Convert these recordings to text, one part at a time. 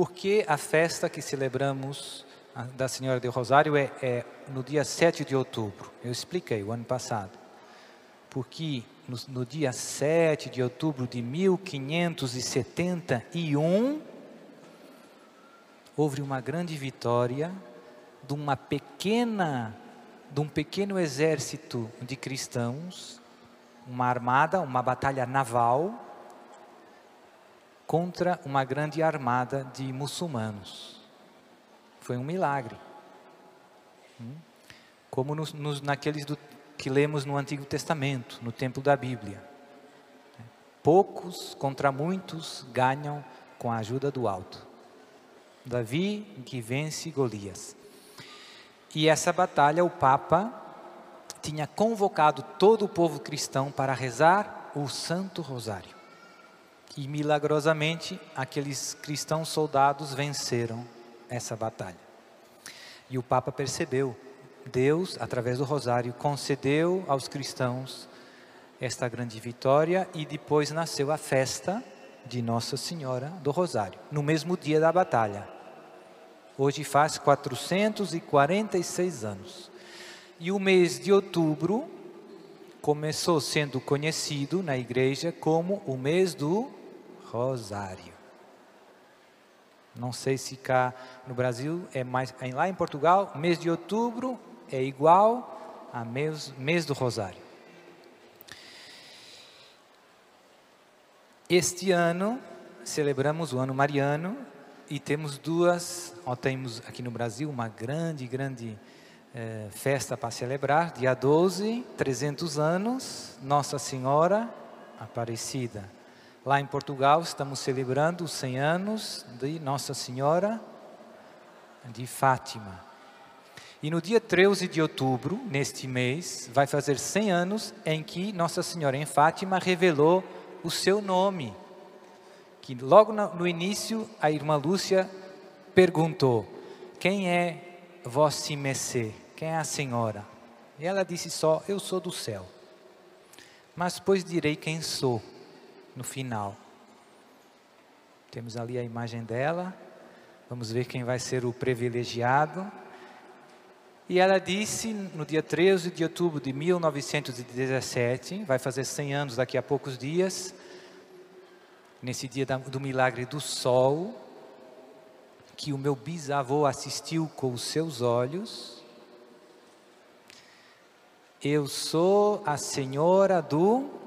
por que a festa que celebramos da Senhora do Rosário é, é no dia 7 de outubro? Eu expliquei o ano passado. Porque no, no dia 7 de outubro de 1571, houve uma grande vitória de uma pequena, de um pequeno exército de cristãos, uma armada, uma batalha naval contra uma grande armada de muçulmanos. Foi um milagre. Hum? Como nos, nos, naqueles do, que lemos no Antigo Testamento, no templo da Bíblia. Poucos contra muitos ganham com a ajuda do alto. Davi que vence Golias. E essa batalha, o Papa tinha convocado todo o povo cristão para rezar o Santo Rosário. E milagrosamente, aqueles cristãos soldados venceram essa batalha. E o Papa percebeu, Deus, através do Rosário, concedeu aos cristãos esta grande vitória e depois nasceu a festa de Nossa Senhora do Rosário, no mesmo dia da batalha. Hoje faz 446 anos. E o mês de outubro começou sendo conhecido na igreja como o mês do Rosário. Não sei se cá no Brasil é mais, lá em Portugal, mês de outubro é igual a mês, mês do Rosário. Este ano celebramos o ano mariano e temos duas, ó, temos aqui no Brasil uma grande, grande eh, festa para celebrar, dia 12, 300 anos, Nossa Senhora Aparecida. Lá em Portugal estamos celebrando os 100 anos de Nossa Senhora de Fátima. E no dia 13 de outubro, neste mês, vai fazer 100 anos em que Nossa Senhora em Fátima revelou o seu nome. Que logo no início a irmã Lúcia perguntou: Quem é Vossa Messê? Quem é a Senhora? E ela disse só: Eu sou do céu. Mas depois direi quem sou no final. Temos ali a imagem dela. Vamos ver quem vai ser o privilegiado. E ela disse no dia 13 de outubro de 1917, vai fazer 100 anos daqui a poucos dias, nesse dia do milagre do sol, que o meu bisavô assistiu com os seus olhos. Eu sou a senhora do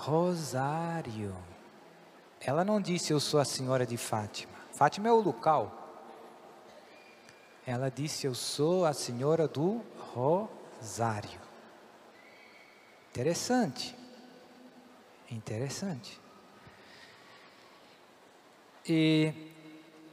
Rosário. Ela não disse eu sou a senhora de Fátima. Fátima é o local. Ela disse eu sou a senhora do Rosário. Interessante. Interessante. E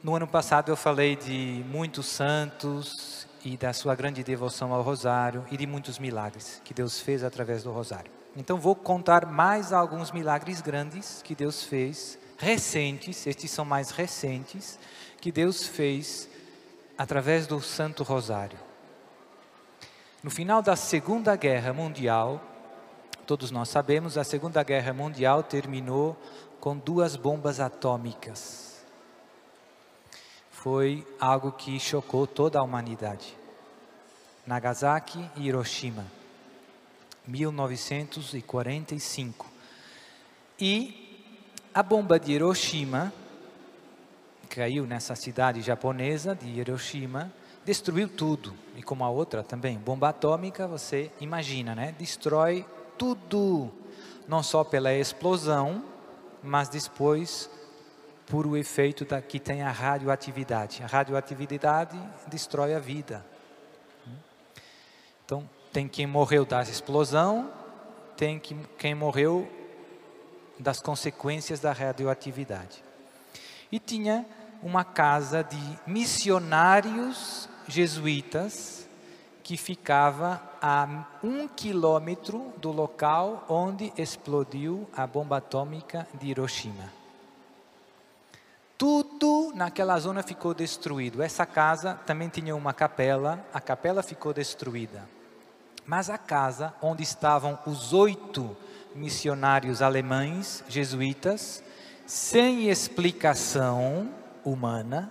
no ano passado eu falei de muitos santos e da sua grande devoção ao Rosário e de muitos milagres que Deus fez através do Rosário. Então vou contar mais alguns milagres grandes que Deus fez, recentes, estes são mais recentes, que Deus fez através do Santo Rosário. No final da Segunda Guerra Mundial, todos nós sabemos, a Segunda Guerra Mundial terminou com duas bombas atômicas. Foi algo que chocou toda a humanidade. Nagasaki e Hiroshima. 1945. E a bomba de Hiroshima caiu nessa cidade japonesa de Hiroshima, destruiu tudo. E como a outra também, bomba atômica, você imagina, né? Destrói tudo, não só pela explosão, mas depois por o efeito da, que tem a radioatividade. A radioatividade destrói a vida. Então, tem quem morreu da explosão, tem quem morreu das consequências da radioatividade. E tinha uma casa de missionários jesuítas que ficava a um quilômetro do local onde explodiu a bomba atômica de Hiroshima. Tudo naquela zona ficou destruído. Essa casa também tinha uma capela, a capela ficou destruída. Mas a casa onde estavam os oito missionários alemães jesuítas, sem explicação, humana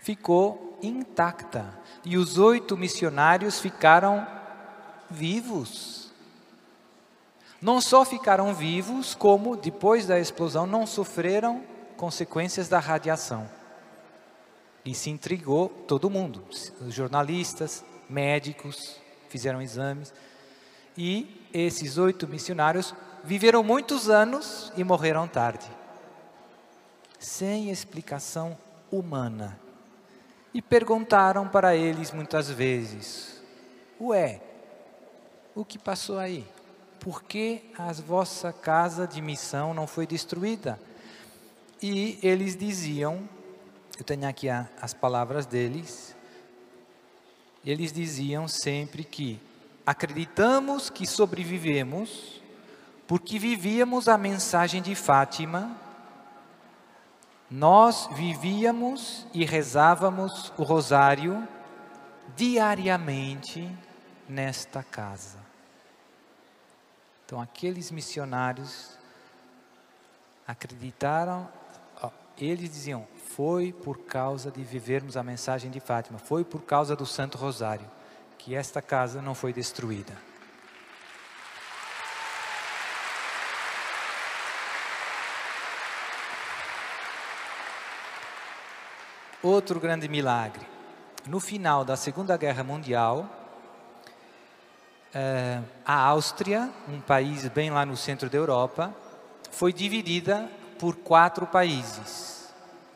ficou intacta e os oito missionários ficaram vivos. Não só ficaram vivos, como depois da explosão não sofreram consequências da radiação. E se intrigou todo mundo, os jornalistas, médicos, fizeram exames. E esses oito missionários viveram muitos anos e morreram tarde, sem explicação humana. E perguntaram para eles muitas vezes: Ué, o que passou aí? Por que a vossa casa de missão não foi destruída? E eles diziam, eu tenho aqui a, as palavras deles, eles diziam sempre que acreditamos que sobrevivemos porque vivíamos a mensagem de Fátima, nós vivíamos e rezávamos o rosário diariamente nesta casa. Então, aqueles missionários acreditaram eles diziam: foi por causa de vivermos a mensagem de Fátima, foi por causa do Santo Rosário que esta casa não foi destruída. Outro grande milagre. No final da Segunda Guerra Mundial, eh, a Áustria, um país bem lá no centro da Europa, foi dividida por quatro países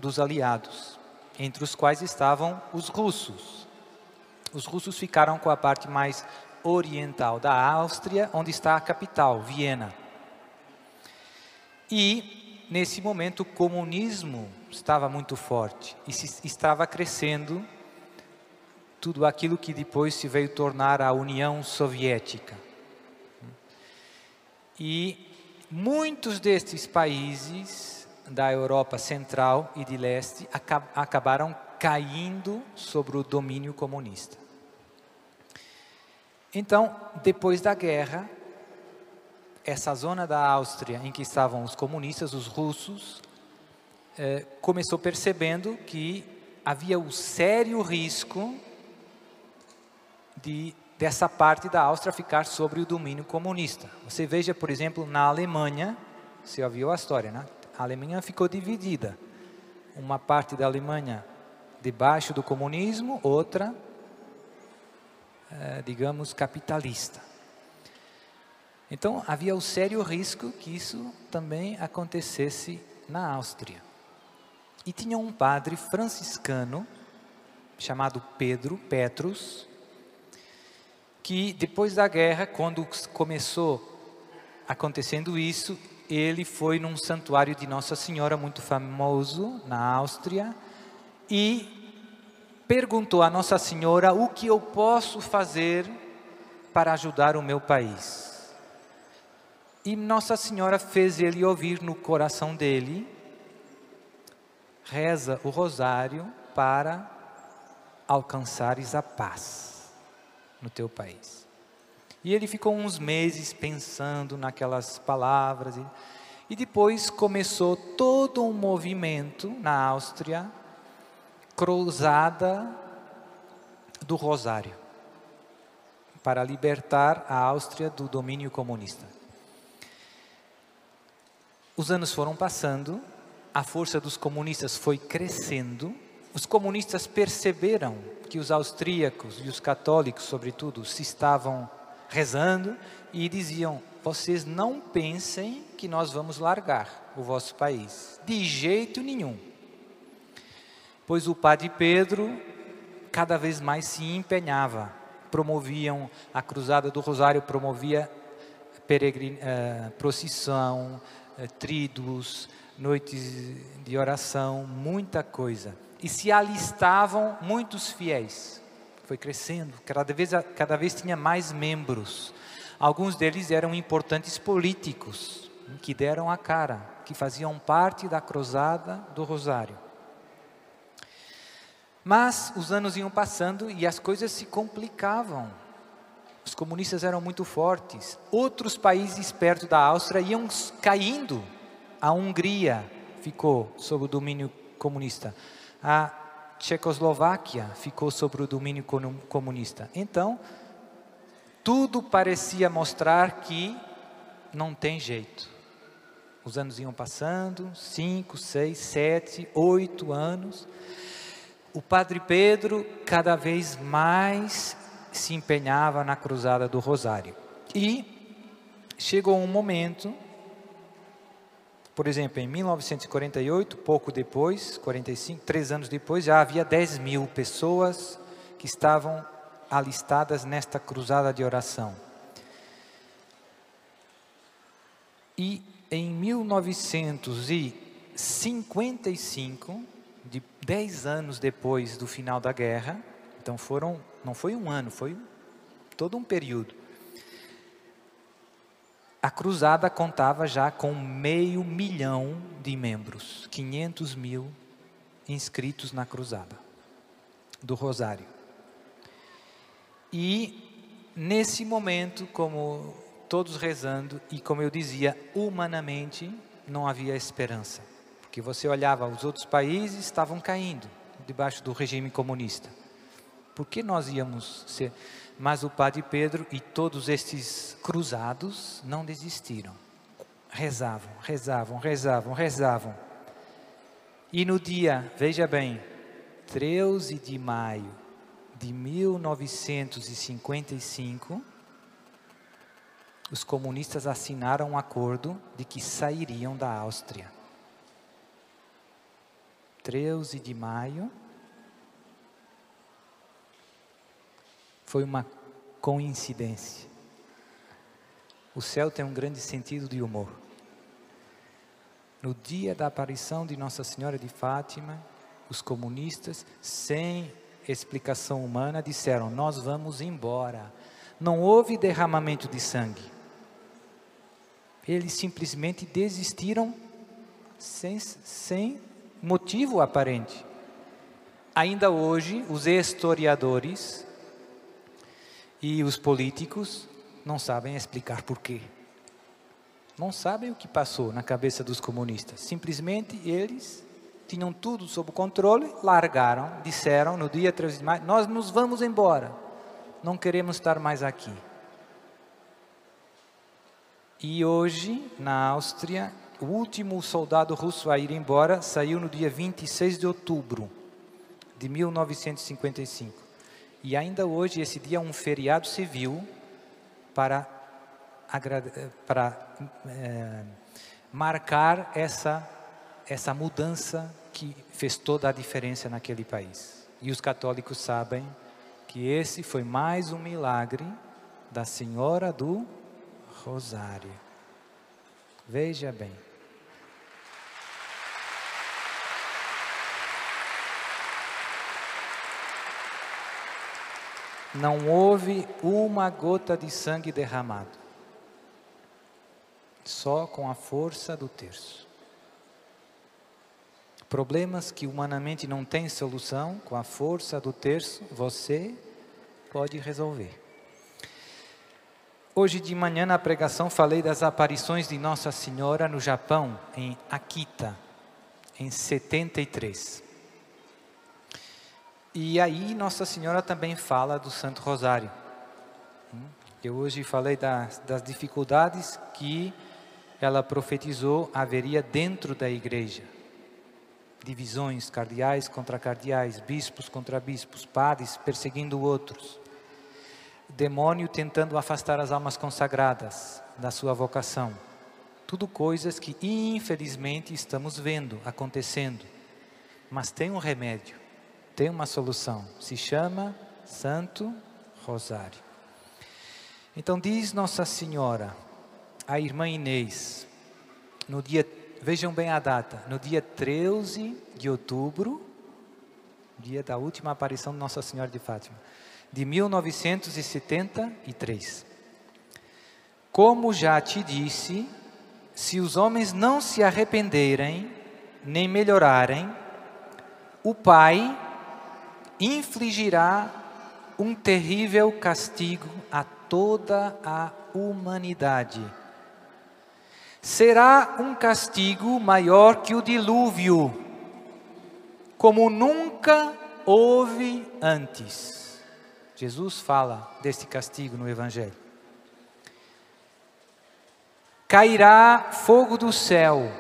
dos aliados, entre os quais estavam os russos. Os russos ficaram com a parte mais oriental da Áustria, onde está a capital, Viena. E, nesse momento, o comunismo estava muito forte e se, estava crescendo tudo aquilo que depois se veio tornar a União Soviética. E Muitos destes países da Europa Central e de Leste acabaram caindo sobre o domínio comunista. Então, depois da guerra, essa zona da Áustria em que estavam os comunistas, os russos, eh, começou percebendo que havia o sério risco de dessa parte da Áustria ficar sobre o domínio comunista. Você veja, por exemplo, na Alemanha, você ouviu a história, né? A Alemanha ficou dividida. Uma parte da Alemanha debaixo do comunismo, outra, é, digamos, capitalista. Então, havia o sério risco que isso também acontecesse na Áustria. E tinha um padre franciscano chamado Pedro, Petrus, que depois da guerra, quando começou acontecendo isso, ele foi num santuário de Nossa Senhora muito famoso na Áustria e perguntou a Nossa Senhora o que eu posso fazer para ajudar o meu país. E Nossa Senhora fez ele ouvir no coração dele, reza o rosário para alcançares a paz no teu país. E ele ficou uns meses pensando naquelas palavras e, e depois começou todo um movimento na Áustria, cruzada do Rosário, para libertar a Áustria do domínio comunista. Os anos foram passando, a força dos comunistas foi crescendo, os comunistas perceberam que os austríacos e os católicos, sobretudo, se estavam rezando e diziam: vocês não pensem que nós vamos largar o vosso país, de jeito nenhum. Pois o padre Pedro cada vez mais se empenhava, promoviam a Cruzada do Rosário, promovia peregrin, uh, procissão, uh, tríduos, noites de oração, muita coisa e se alistavam muitos fiéis. Foi crescendo, cada vez, cada vez tinha mais membros. Alguns deles eram importantes políticos, que deram a cara, que faziam parte da cruzada do Rosário. Mas os anos iam passando e as coisas se complicavam. Os comunistas eram muito fortes. Outros países perto da Áustria iam caindo. A Hungria ficou sob o domínio comunista. A Tchecoslováquia ficou sob o domínio comunista. Então, tudo parecia mostrar que não tem jeito. Os anos iam passando, cinco, seis, sete, oito anos. O Padre Pedro cada vez mais se empenhava na cruzada do Rosário. E chegou um momento, por exemplo, em 1948, pouco depois, 45, três anos depois, já havia 10 mil pessoas que estavam alistadas nesta cruzada de oração. E em 1955, de dez anos depois do final da guerra, então foram, não foi um ano, foi todo um período. A cruzada contava já com meio milhão de membros, 500 mil inscritos na cruzada do Rosário. E nesse momento, como todos rezando, e como eu dizia, humanamente não havia esperança. Porque você olhava, os outros países estavam caindo debaixo do regime comunista. Por que nós íamos ser? Mas o Padre Pedro e todos estes cruzados não desistiram. Rezavam, rezavam, rezavam, rezavam. E no dia, veja bem, 13 de maio de 1955, os comunistas assinaram um acordo de que sairiam da Áustria. 13 de maio. Foi uma coincidência. O céu tem um grande sentido de humor. No dia da aparição de Nossa Senhora de Fátima, os comunistas, sem explicação humana, disseram: Nós vamos embora. Não houve derramamento de sangue. Eles simplesmente desistiram sem, sem motivo aparente. Ainda hoje, os historiadores e os políticos não sabem explicar por quê. Não sabem o que passou na cabeça dos comunistas. Simplesmente eles tinham tudo sob controle, largaram, disseram no dia 13 de maio: Nós nos vamos embora, não queremos estar mais aqui. E hoje, na Áustria, o último soldado russo a ir embora saiu no dia 26 de outubro de 1955. E ainda hoje, esse dia é um feriado civil para, para é, marcar essa, essa mudança que fez toda a diferença naquele país. E os católicos sabem que esse foi mais um milagre da Senhora do Rosário. Veja bem. Não houve uma gota de sangue derramado, só com a força do terço. Problemas que humanamente não têm solução, com a força do terço, você pode resolver. Hoje de manhã na pregação falei das aparições de Nossa Senhora no Japão, em Akita, em 73. E aí Nossa Senhora também fala do Santo Rosário. Eu hoje falei das, das dificuldades que ela profetizou haveria dentro da igreja divisões cardeais contra cardeais, bispos contra bispos, padres perseguindo outros, demônio tentando afastar as almas consagradas da sua vocação. Tudo coisas que infelizmente estamos vendo acontecendo. Mas tem um remédio, tem uma solução, se chama Santo Rosário. Então diz Nossa Senhora, a irmã Inês, no dia Vejam bem a data, no dia 13 de outubro, dia da última aparição de Nossa Senhora de Fátima, de 1973. Como já te disse, se os homens não se arrependerem, nem melhorarem, o Pai infligirá um terrível castigo a toda a humanidade será um castigo maior que o dilúvio, como nunca houve antes. Jesus fala deste castigo no Evangelho. Cairá fogo do céu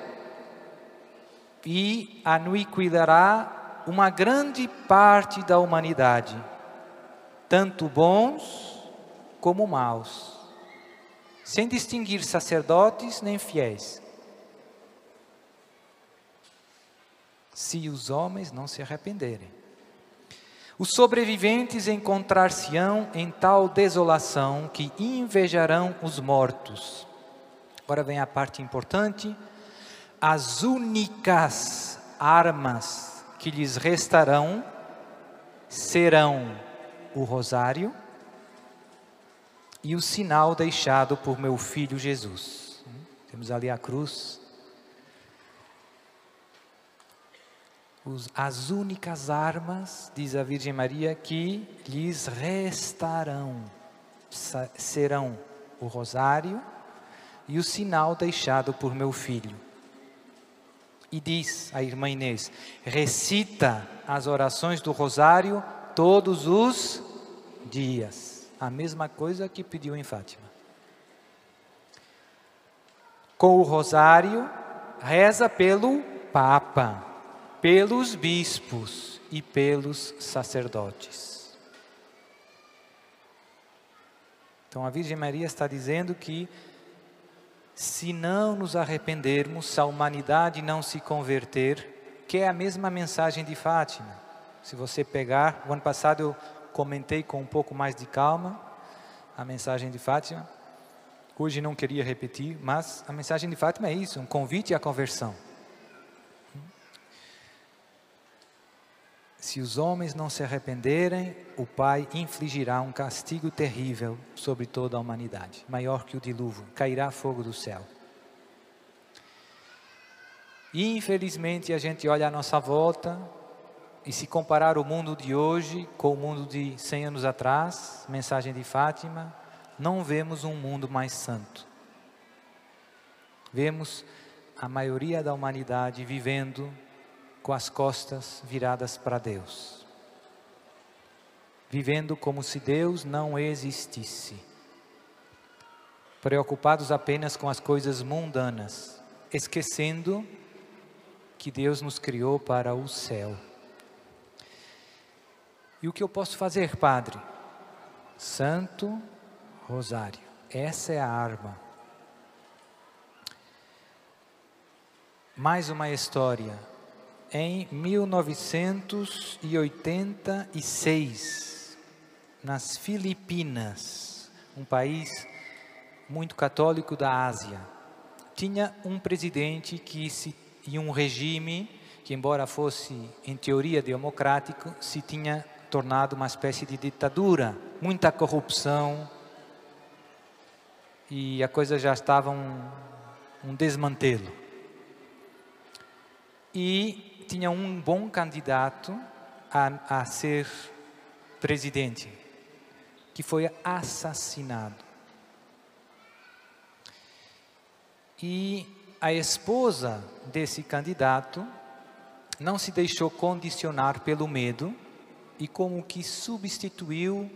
e aniquilará uma grande parte da humanidade, tanto bons como maus, sem distinguir sacerdotes nem fiéis. Se os homens não se arrependerem. Os sobreviventes encontrar-se-ão em tal desolação que invejarão os mortos. Agora vem a parte importante as únicas armas que lhes restarão serão o rosário e o sinal deixado por meu filho Jesus. Temos ali a cruz. as únicas armas, diz a Virgem Maria, que lhes restarão serão o rosário e o sinal deixado por meu filho e diz a irmã Inês: recita as orações do rosário todos os dias. A mesma coisa que pediu em Fátima. Com o rosário, reza pelo Papa, pelos bispos e pelos sacerdotes. Então a Virgem Maria está dizendo que se não nos arrependermos, se a humanidade não se converter, que é a mesma mensagem de Fátima. Se você pegar, o ano passado eu comentei com um pouco mais de calma a mensagem de Fátima. Hoje não queria repetir, mas a mensagem de Fátima é isso, um convite à conversão. Se os homens não se arrependerem, o Pai infligirá um castigo terrível sobre toda a humanidade, maior que o dilúvio, cairá fogo do céu. E infelizmente a gente olha à nossa volta e se comparar o mundo de hoje com o mundo de 100 anos atrás, mensagem de Fátima, não vemos um mundo mais santo. Vemos a maioria da humanidade vivendo com as costas viradas para Deus, vivendo como se Deus não existisse, preocupados apenas com as coisas mundanas, esquecendo que Deus nos criou para o céu. E o que eu posso fazer, Padre? Santo Rosário. Essa é a arma. Mais uma história em 1986, nas Filipinas, um país muito católico da Ásia. Tinha um presidente que se, e um regime que, embora fosse em teoria democrático, se tinha tornado uma espécie de ditadura, muita corrupção e a coisa já estava um, um desmantelo. E tinha um bom candidato a, a ser presidente, que foi assassinado. E a esposa desse candidato não se deixou condicionar pelo medo e como que substituiu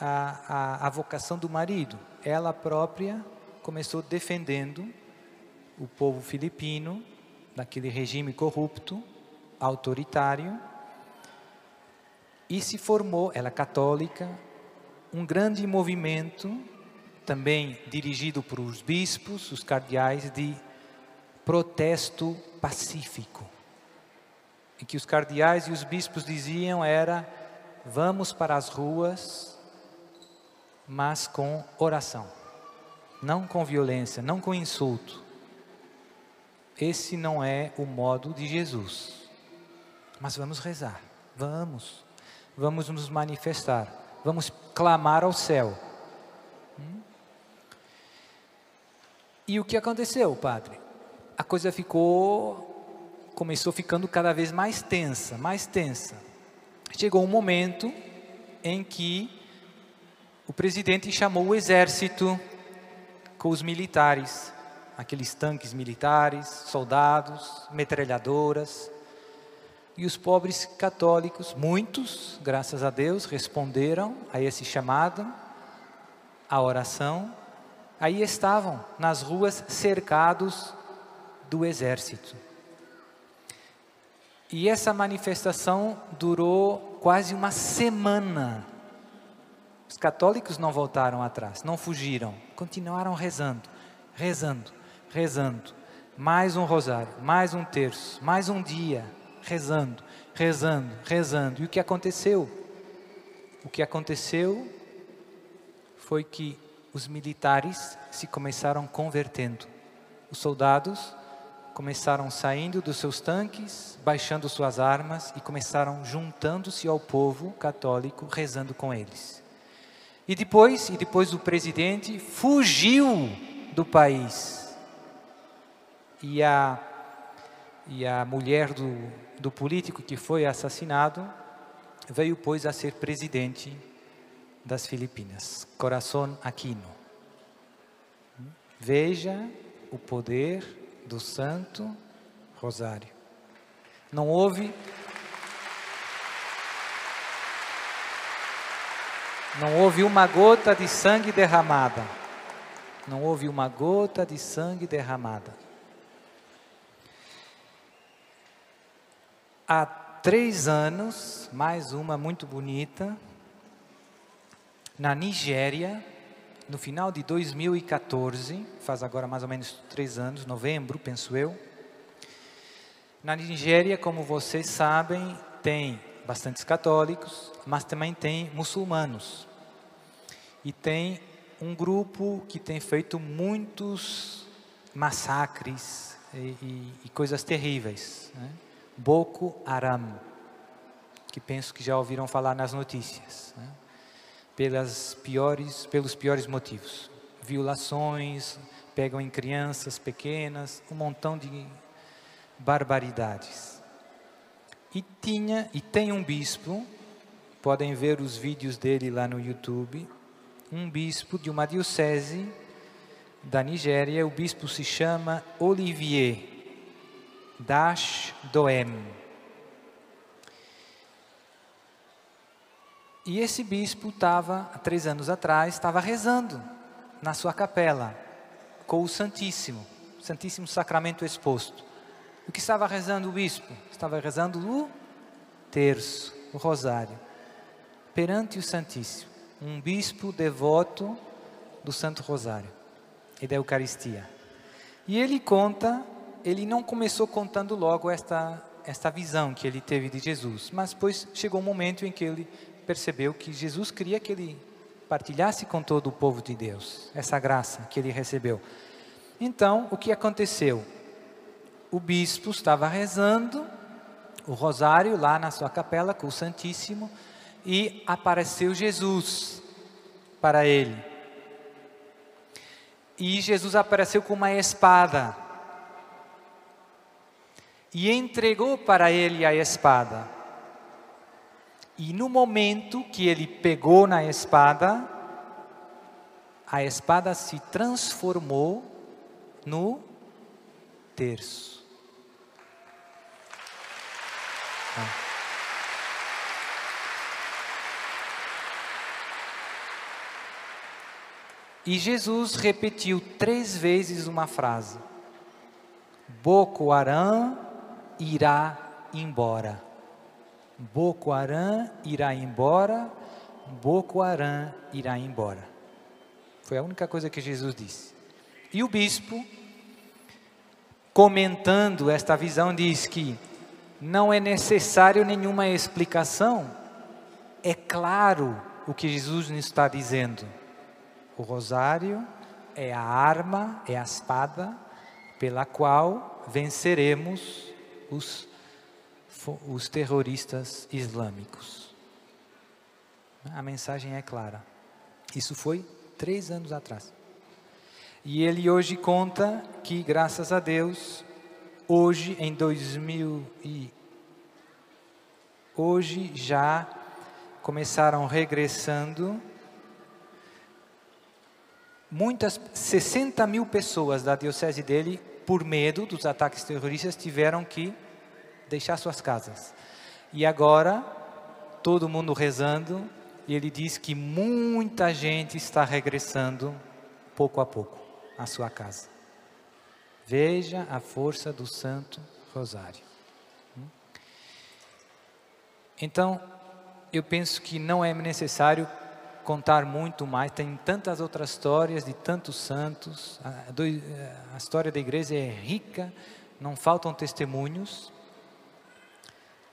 a, a, a vocação do marido. Ela própria começou defendendo o povo filipino daquele regime corrupto, autoritário, e se formou, ela é católica, um grande movimento, também dirigido por os bispos, os cardeais, de protesto pacífico. Em que os cardeais e os bispos diziam era: vamos para as ruas, mas com oração, não com violência, não com insulto esse não é o modo de Jesus. Mas vamos rezar, vamos, vamos nos manifestar, vamos clamar ao céu. Hum? E o que aconteceu, padre? A coisa ficou, começou ficando cada vez mais tensa, mais tensa. Chegou um momento em que o presidente chamou o exército com os militares aqueles tanques militares, soldados, metralhadoras. E os pobres católicos, muitos, graças a Deus, responderam a esse chamado, a oração. Aí estavam nas ruas cercados do exército. E essa manifestação durou quase uma semana. Os católicos não voltaram atrás, não fugiram, continuaram rezando, rezando, rezando. Mais um rosário, mais um terço, mais um dia, rezando, rezando, rezando. E o que aconteceu? O que aconteceu foi que os militares se começaram convertendo. Os soldados começaram saindo dos seus tanques, baixando suas armas e começaram juntando-se ao povo católico, rezando com eles. E depois, e depois o presidente fugiu do país. E a, e a mulher do, do político que foi assassinado veio, pois, a ser presidente das Filipinas, Coração Aquino. Veja o poder do Santo Rosário. Não houve Não houve uma gota de sangue derramada. Não houve uma gota de sangue derramada. Há três anos, mais uma muito bonita, na Nigéria, no final de 2014, faz agora mais ou menos três anos, novembro, penso eu. Na Nigéria, como vocês sabem, tem bastantes católicos, mas também tem muçulmanos. E tem um grupo que tem feito muitos massacres e, e, e coisas terríveis. Né? Boko Haram, que penso que já ouviram falar nas notícias. Né? pelas piores, pelos piores motivos. Violações, pegam em crianças pequenas, um montão de barbaridades. E tinha e tem um bispo, podem ver os vídeos dele lá no YouTube, um bispo de uma diocese da Nigéria, o bispo se chama Olivier Dash Doem. E esse bispo estava, há três anos atrás, estava rezando na sua capela, com o Santíssimo, Santíssimo Sacramento exposto. O que estava rezando o bispo? Estava rezando o terço, o rosário, perante o Santíssimo. Um bispo devoto do Santo Rosário e da Eucaristia. E ele conta, ele não começou contando logo esta, esta visão que ele teve de Jesus, mas depois chegou um momento em que ele percebeu que Jesus queria que ele partilhasse com todo o povo de Deus essa graça que ele recebeu. Então, o que aconteceu? O bispo estava rezando o rosário lá na sua capela com o Santíssimo e apareceu Jesus para ele. E Jesus apareceu com uma espada e entregou para ele a espada. E no momento que ele pegou na espada, a espada se transformou no terço. E Jesus repetiu três vezes uma frase: Boko Haram irá embora. Boko Haram irá embora, Boko Haram irá embora. Foi a única coisa que Jesus disse. E o bispo, comentando esta visão, diz que não é necessário nenhuma explicação, é claro o que Jesus nos está dizendo. O rosário é a arma, é a espada pela qual venceremos os os terroristas islâmicos. A mensagem é clara. Isso foi três anos atrás. E ele hoje conta que, graças a Deus, hoje em 2000 e hoje já começaram regressando muitas 60 mil pessoas da diocese dele, por medo dos ataques terroristas, tiveram que deixar suas casas. E agora, todo mundo rezando, e ele diz que muita gente está regressando pouco a pouco à sua casa. Veja a força do Santo Rosário. Então, eu penso que não é necessário contar muito mais, tem tantas outras histórias de tantos santos, a, a história da igreja é rica, não faltam testemunhos.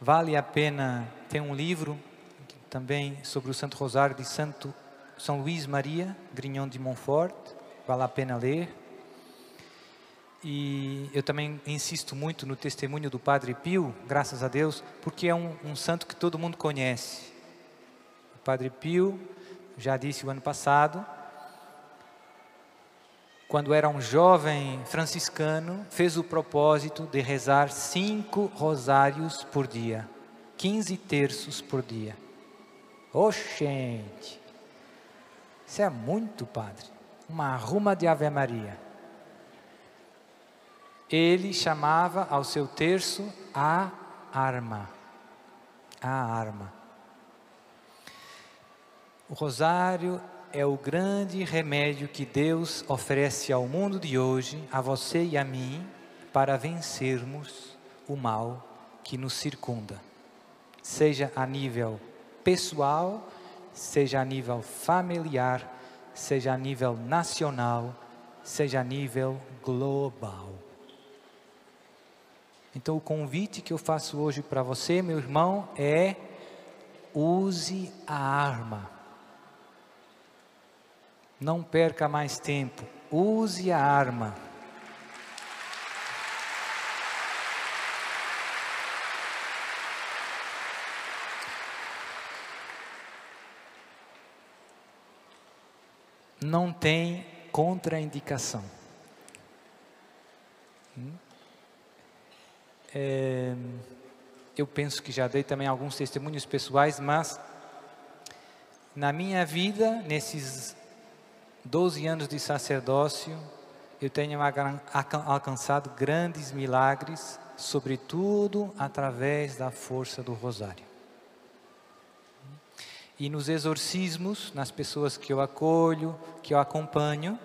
Vale a pena ter um livro também sobre o Santo Rosário de Santo São Luís Maria, Grignon de Montfort, vale a pena ler. E eu também insisto muito no testemunho do Padre Pio, graças a Deus, porque é um, um santo que todo mundo conhece. O Padre Pio, já disse o ano passado, quando era um jovem franciscano, fez o propósito de rezar cinco rosários por dia, 15 terços por dia. Oxente, isso é muito, padre. Uma arruma de Ave Maria. Ele chamava ao seu terço a arma. A arma. O rosário é o grande remédio que Deus oferece ao mundo de hoje, a você e a mim, para vencermos o mal que nos circunda, seja a nível pessoal, seja a nível familiar, seja a nível nacional, seja a nível global. Então, o convite que eu faço hoje para você, meu irmão, é use a arma não perca mais tempo. Use a arma. Não tem contraindicação. Hum? É, eu penso que já dei também alguns testemunhos pessoais, mas na minha vida, nesses 12 anos de sacerdócio, eu tenho alcançado grandes milagres, sobretudo através da força do rosário. E nos exorcismos, nas pessoas que eu acolho, que eu acompanho,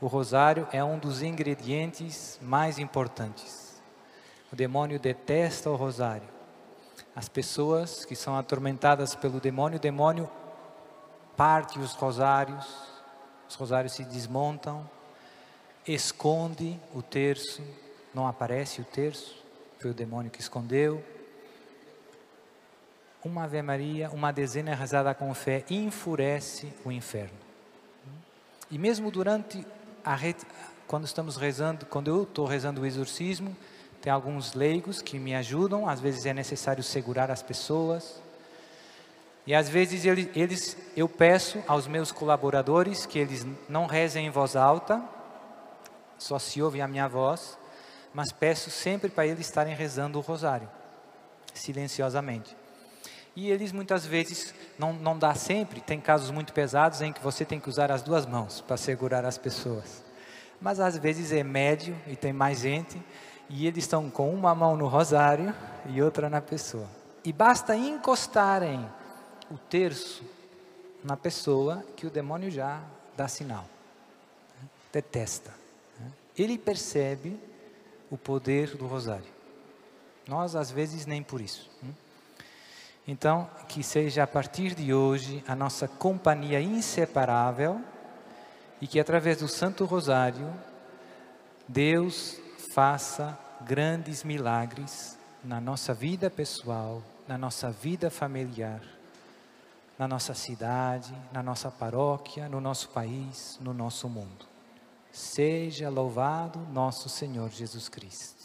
o rosário é um dos ingredientes mais importantes. O demônio detesta o rosário. As pessoas que são atormentadas pelo demônio, o demônio parte os rosários, os rosários se desmontam, esconde o terço, não aparece o terço, foi o demônio que escondeu. Uma Ave Maria, uma dezena rezada com fé, enfurece o inferno. E mesmo durante a quando estamos rezando, quando eu estou rezando o exorcismo, tem alguns leigos que me ajudam, às vezes é necessário segurar as pessoas, e às vezes eles, eu peço aos meus colaboradores que eles não rezem em voz alta, só se ouve a minha voz, mas peço sempre para eles estarem rezando o rosário, silenciosamente. E eles muitas vezes, não, não dá sempre, tem casos muito pesados em que você tem que usar as duas mãos para segurar as pessoas. Mas às vezes é médio e tem mais gente, e eles estão com uma mão no rosário e outra na pessoa. E basta encostarem o terço na pessoa que o demônio já dá sinal, né? detesta. Né? Ele percebe o poder do rosário. Nós, às vezes, nem por isso. Né? Então, que seja a partir de hoje a nossa companhia inseparável e que através do Santo Rosário Deus faça grandes milagres na nossa vida pessoal, na nossa vida familiar na nossa cidade, na nossa paróquia, no nosso país, no nosso mundo. Seja louvado nosso Senhor Jesus Cristo.